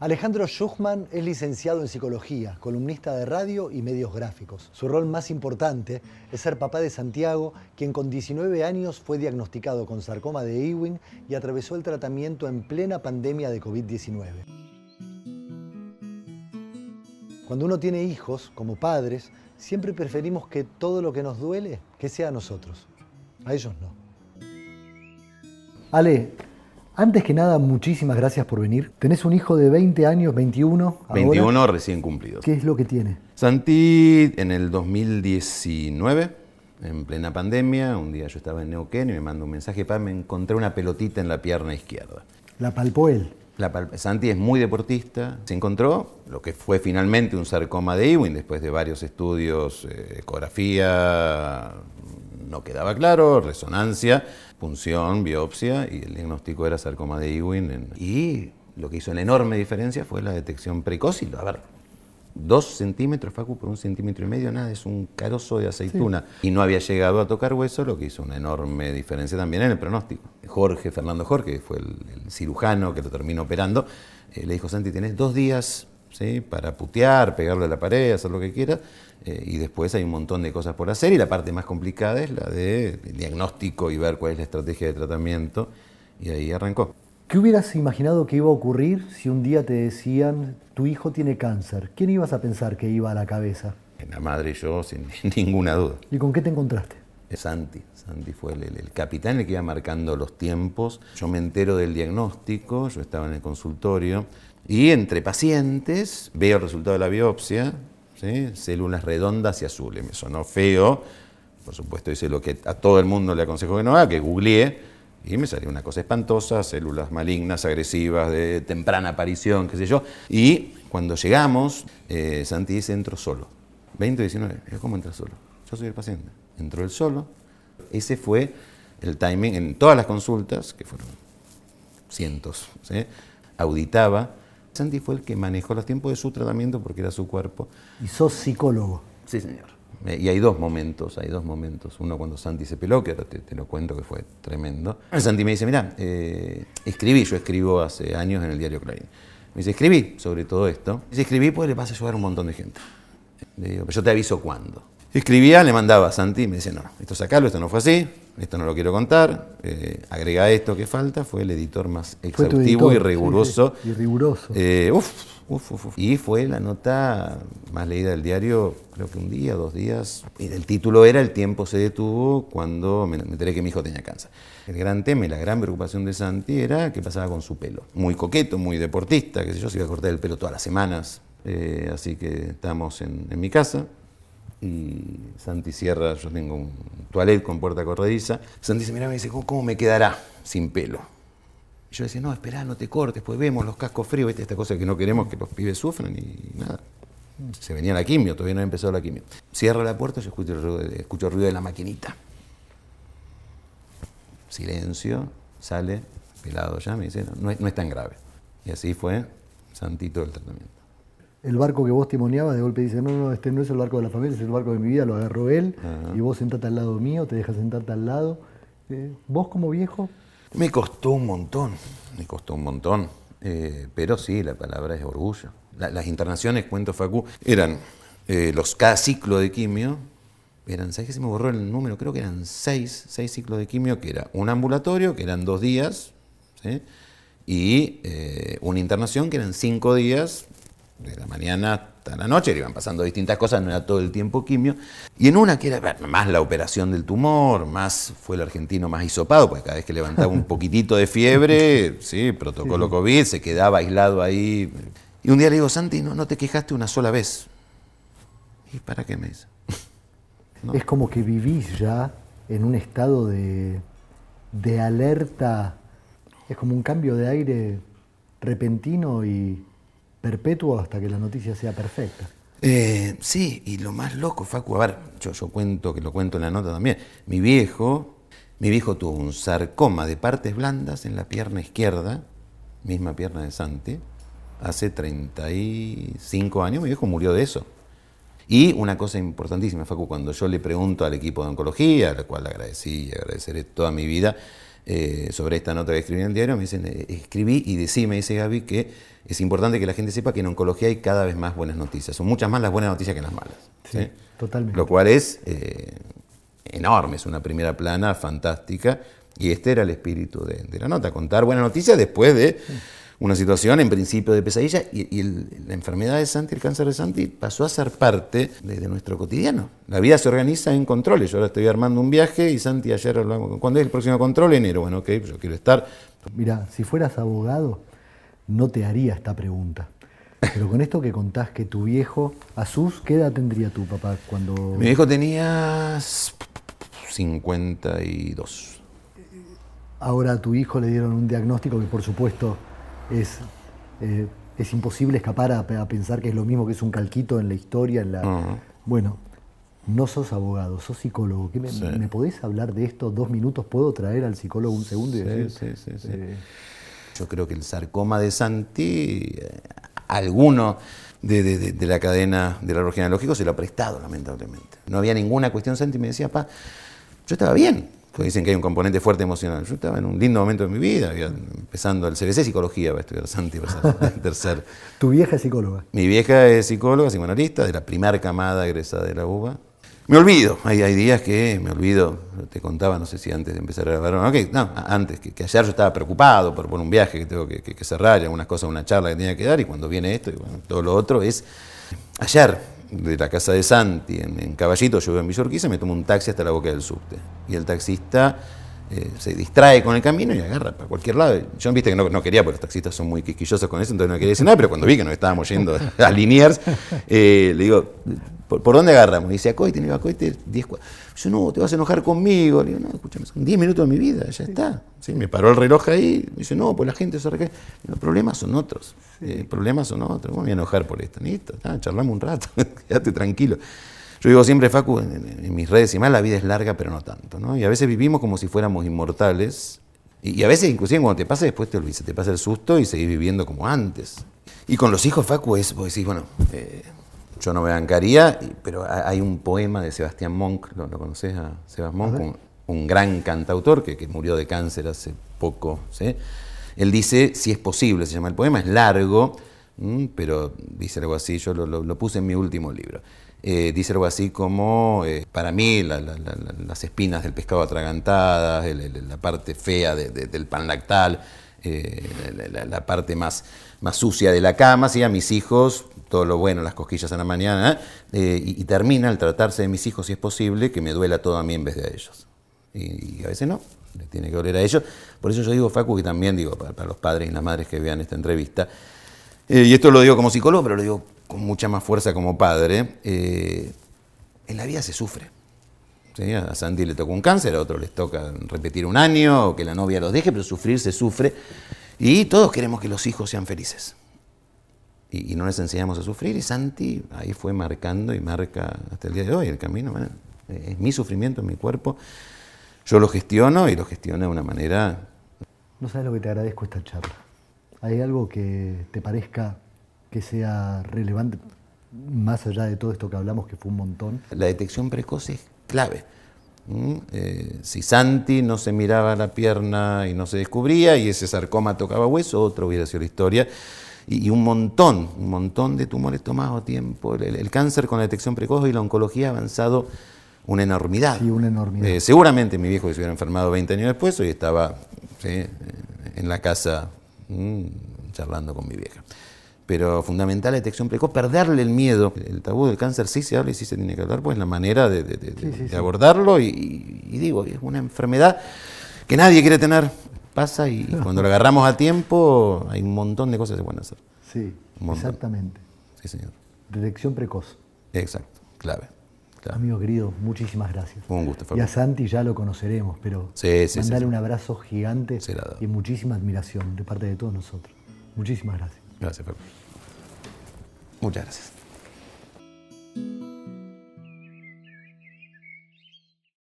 Alejandro Schuchman es licenciado en psicología, columnista de radio y medios gráficos. Su rol más importante es ser papá de Santiago, quien con 19 años fue diagnosticado con sarcoma de Ewing y atravesó el tratamiento en plena pandemia de COVID-19. Cuando uno tiene hijos, como padres, siempre preferimos que todo lo que nos duele, que sea a nosotros. A ellos no. Ale, antes que nada, muchísimas gracias por venir. Tenés un hijo de 20 años, 21. ahora. 21 recién cumplidos. ¿Qué es lo que tiene? Santi, en el 2019, en plena pandemia, un día yo estaba en Neuquén y me mandó un mensaje, pa, me encontré una pelotita en la pierna izquierda. La palpó él. La Santi es muy deportista, se encontró lo que fue finalmente un sarcoma de Ewing, después de varios estudios, eh, ecografía, no quedaba claro, resonancia, punción, biopsia, y el diagnóstico era sarcoma de Ewing. en- y lo que hizo una enorme diferencia fue la detección precoz y, a ver, dos centímetros, Facu, por un centímetro y medio, nada, es un carozo de aceituna. Y no había llegado a tocar hueso, lo que hizo una enorme diferencia también en el pronóstico. Jorge, Fernando Jorge, que fue el, el cirujano que lo terminó operando, eh, le dijo, Santi, tenés dos días ¿sí? para putear, pegarle a la pared, hacer lo que quieras, eh, y después hay un montón de cosas por hacer, y la parte más complicada es la de diagnóstico y ver cuál es la estrategia de tratamiento, y ahí arrancó. ¿Qué hubieras imaginado que iba a ocurrir si un día te decían, tu hijo tiene cáncer? ¿Quién ibas a pensar que iba a la cabeza? La madre y yo, sin ninguna duda. ¿Y con qué te encontraste? Santi. Santi fue el, capitán el que iba marcando los tiempos. Yo me entero del diagnóstico, yo estaba en el consultorio, y entre pacientes veo el resultado de la biopsia, ¿sí? células redondas y azules. Me sonó feo, por supuesto hice lo que a todo el mundo le aconsejo que no haga, que googleé, y me salió una cosa espantosa, células malignas, agresivas, de temprana aparición, qué sé yo. Y cuando llegamos, eh, Santi dice, entro solo. 2019. Digo, ¿cómo entra solo? Yo soy el paciente. Entró él solo. Ese fue el timing en todas las consultas, que fueron cientos, ¿sí? auditaba. Santi fue el que manejó los tiempos de su tratamiento porque era su cuerpo. Y sos psicólogo. Sí, señor. Eh, Y hay dos momentos, hay dos momentos. Uno cuando Santi se peló, que ahora te, te lo cuento que fue tremendo. Santi me dice, mira, escribí, yo escribo hace años en el diario Clarín. Me dice, escribí sobre todo esto. Dice, escribí pues le vas a ayudar a un montón de gente. Le digo, pero yo te aviso cuándo. Escribía, le mandaba a Santi y me dice, no, esto sacalo, esto no fue así, esto no lo quiero contar, eh, agrega esto que falta, fue el editor más exhaustivo editor, y riguroso. sí, y riguroso. Eh, uf, uf, uf, uf. Y fue la nota más leída del diario, creo que un día, dos días. Y el título era El tiempo se detuvo cuando me me enteré que mi hijo tenía cáncer. El gran tema y la gran preocupación de Santi era qué pasaba con su pelo. Muy coqueto, muy deportista, qué sé yo, se iba a cortar el pelo todas las semanas. Eh, así que estamos en, en mi casa y Santi cierra, yo tengo un toilet con puerta corrediza. Santi dice, mira, me dice, ¿cómo, me quedará sin pelo? Y yo decía, no, espera, no te cortes, pues vemos los cascos fríos, ¿viste? esta cosa que no queremos que los pibes sufran y nada. Se venía la quimio, todavía no había empezado la quimio. Cierro la puerta, yo escucho el ruido de, escucho ruido de la maquinita. Silencio, sale, pelado ya, me dice, no, no es, no es tan grave. Y así fue Santito el tratamiento. El barco que vos timoneabas de golpe dice, no, no, este no es el barco de la familia, es el barco de mi vida, lo agarró él, y vos sentate al lado mío, te dejas sentarte al lado. Eh, ¿Vos como viejo? Me costó un montón, me costó un montón, eh, pero sí, la palabra es orgullo. La- las internaciones, cuento Facu, eran eh, los cada ciclo de quimio, eran, ¿sabes qué se me borró el número? Creo que eran seis, seis ciclos de quimio, que era un ambulatorio, que eran dos días, ¿sí? y eh, una internación, que eran cinco días, de la mañana hasta la noche, le iban pasando distintas cosas, no era todo el tiempo quimio. Y en una que era más la operación del tumor, más fue el argentino más hisopado, porque cada vez que levantaba un poquitito de fiebre, sí, protocolo COVID, se quedaba aislado ahí. Y un día le digo, Santi, no, no te quejaste una sola vez. ¿Y para qué me dice? No. Es como que vivís ya en un estado de, de alerta, es como un cambio de aire repentino y perpetuo hasta que la noticia sea perfecta. Eh, sí, y lo más loco, Facu, a ver, yo, yo cuento, que lo cuento en la nota también, mi viejo, mi viejo tuvo un sarcoma de partes blandas en la pierna izquierda, misma pierna de Santi, hace 35 años, mi viejo murió de eso. Y una cosa importantísima, Facu, cuando yo le pregunto al equipo de oncología, al cual agradecí y agradeceré toda mi vida, eh, sobre esta nota que escribí en el diario, me dicen, eh, escribí y decí, me dice Gaby, que es importante que la gente sepa que en oncología hay cada vez más buenas noticias. Son muchas más las buenas noticias que las malas. Sí, totalmente. Lo cual es eh, enorme, es una primera plana fantástica. Y este era el espíritu de, la nota, contar buenas noticias después de una situación en principio de pesadilla y, la enfermedad de Santi, el cáncer de Santi, pasó a ser parte de, nuestro cotidiano. La vida se organiza en controles. Yo ahora estoy armando un viaje y Santi ayer hablamos. ¿Cuándo es el próximo control? Enero. Bueno, ok, yo quiero estar. Mira, si fueras abogado, no te haría esta pregunta. Pero con esto que contás que tu viejo, Asus, ¿qué edad tendría tu papá cuando...? Mi viejo tenía 52. Ahora a tu hijo le dieron un diagnóstico que por supuesto es, eh, es imposible escapar a, pensar que es lo mismo que es un calquito en la historia. En la... Bueno, no sos abogado, sos psicólogo. me, podés hablar de esto dos minutos? ¿Puedo traer al psicólogo un segundo y decir? Sí, sí, sí. Eh, Yo creo que el sarcoma de Santi, eh, alguno de, la cadena del árbol genealógico se lo ha prestado, lamentablemente. No había ninguna cuestión. Santi me decía, pa, yo estaba bien dicen que hay un componente fuerte emocional. Yo estaba en un lindo momento de mi vida, empezando el CBC Psicología, va a estudiar Santi, va a ser tercer. ¿Tu vieja es psicóloga? Mi vieja es psicóloga, psicoanalista, de la primera camada egresada de la UBA. Me olvido, hay, hay días que me olvido, te contaba, no sé si antes de empezar a grabar, no, no antes, que, ayer yo estaba preocupado por, por un viaje que tengo que, que, cerrar, algunas cosas, una charla que tenía que dar, y cuando viene esto, y bueno, todo lo otro es, ayer de la casa de Santi en, Caballito, yo vivo en Villorquiza, me tomo un taxi hasta la boca del subte. Y el taxista eh, se distrae con el camino y agarra para cualquier lado. Yo viste que no, quería, porque los taxistas son muy quisquillosos con eso, entonces no quería decir nada, pero cuando vi que nos estábamos yendo a Liniers, eh, le digo, ¿Por, dónde agarramos? Y dice, a Coite, le iba a Coite 10 Yo, no, te vas a enojar conmigo. Le digo, no, escúchame, son 10 minutos de mi vida, ya está. ¿Sí? Me paró el reloj ahí, me dice, no, pues la gente se recae. Los problemas son otros, eh, problemas son otros. ¿Cómo me voy a enojar por esto? Listo, charlamos un rato, quédate tranquilo. Yo digo siempre, Facu, en, mis redes y más, la vida es larga, pero no tanto. ¿no? Y a veces vivimos como si fuéramos inmortales. Y, a veces, inclusive, cuando te pasa, después te olvidas, te pasa el susto y seguís viviendo como antes. Y con los hijos, Facu, es, vos decís, bueno, eh, yo no me bancaría, pero hay un poema de Sebastián Monk, ¿lo, conoces a Sebastián Monk? Un, gran cantautor que, murió de cáncer hace poco. ¿sí? Él dice, si es posible, se llama el poema, es largo, pero dice algo así, yo lo, puse en mi último libro. Eh, dice algo así como, eh, para mí, las espinas del pescado atragantadas, la parte fea del pan lactal, eh, la, parte más, más sucia de la cama, ¿sí? a mis hijos todo lo bueno, las cosquillas en la mañana, eh, y, termina al tratarse de mis hijos, si es posible, que me duela todo a mí en vez de a ellos. Y, a veces no, le tiene que doler a ellos. Por eso yo digo, Facu, que también digo para, los padres y las madres que vean esta entrevista, eh, y esto lo digo como psicólogo, pero lo digo con mucha más fuerza como padre, eh, en la vida se sufre. A Sandy le tocó un cáncer, a otro les toca repetir un año, o que la novia los deje, pero sufrir se sufre. Y todos queremos que los hijos sean felices y, no les enseñamos a sufrir. Y Santi ahí fue marcando y marca hasta el día de hoy el camino. es mi sufrimiento, en mi cuerpo. Yo lo gestiono y lo gestiono de una manera... No sabes lo que te agradezco esta charla. ¿Hay algo que te parezca que sea relevante más allá de todo esto que hablamos, que fue un montón? La detección precoz es clave. Eh, si Santi no se miraba la pierna y no se descubría y ese sarcoma tocaba hueso, otro hubiera sido la historia y, un montón, un montón de tumores tomados a tiempo. El, cáncer con la detección precoz y la oncología ha avanzado una enormidad. Sí, una enormidad. Eh, seguramente mi viejo se hubiera enfermado 20 años después, hoy estaba en la casa mm, charlando con mi vieja. Pero fundamental la detección precoz, perderle el miedo. El tabú del cáncer sí se habla y sí se tiene que hablar, pues la manera de, abordarlo. Y, y digo, es una enfermedad que nadie quiere tener, pasa y cuando lo agarramos a tiempo hay un montón de cosas que se pueden hacer. Sí, exactamente. Sí, señor. Detección precoz. Exacto, clave. Amigo querido, muchísimas gracias. Un gusto, Fabio. Y a Santi ya lo conoceremos, pero sí, sí, mandarle un abrazo gigante y muchísima admiración de parte de todos nosotros. Muchísimas gracias. Gracias, Fabio. Muchas gracias.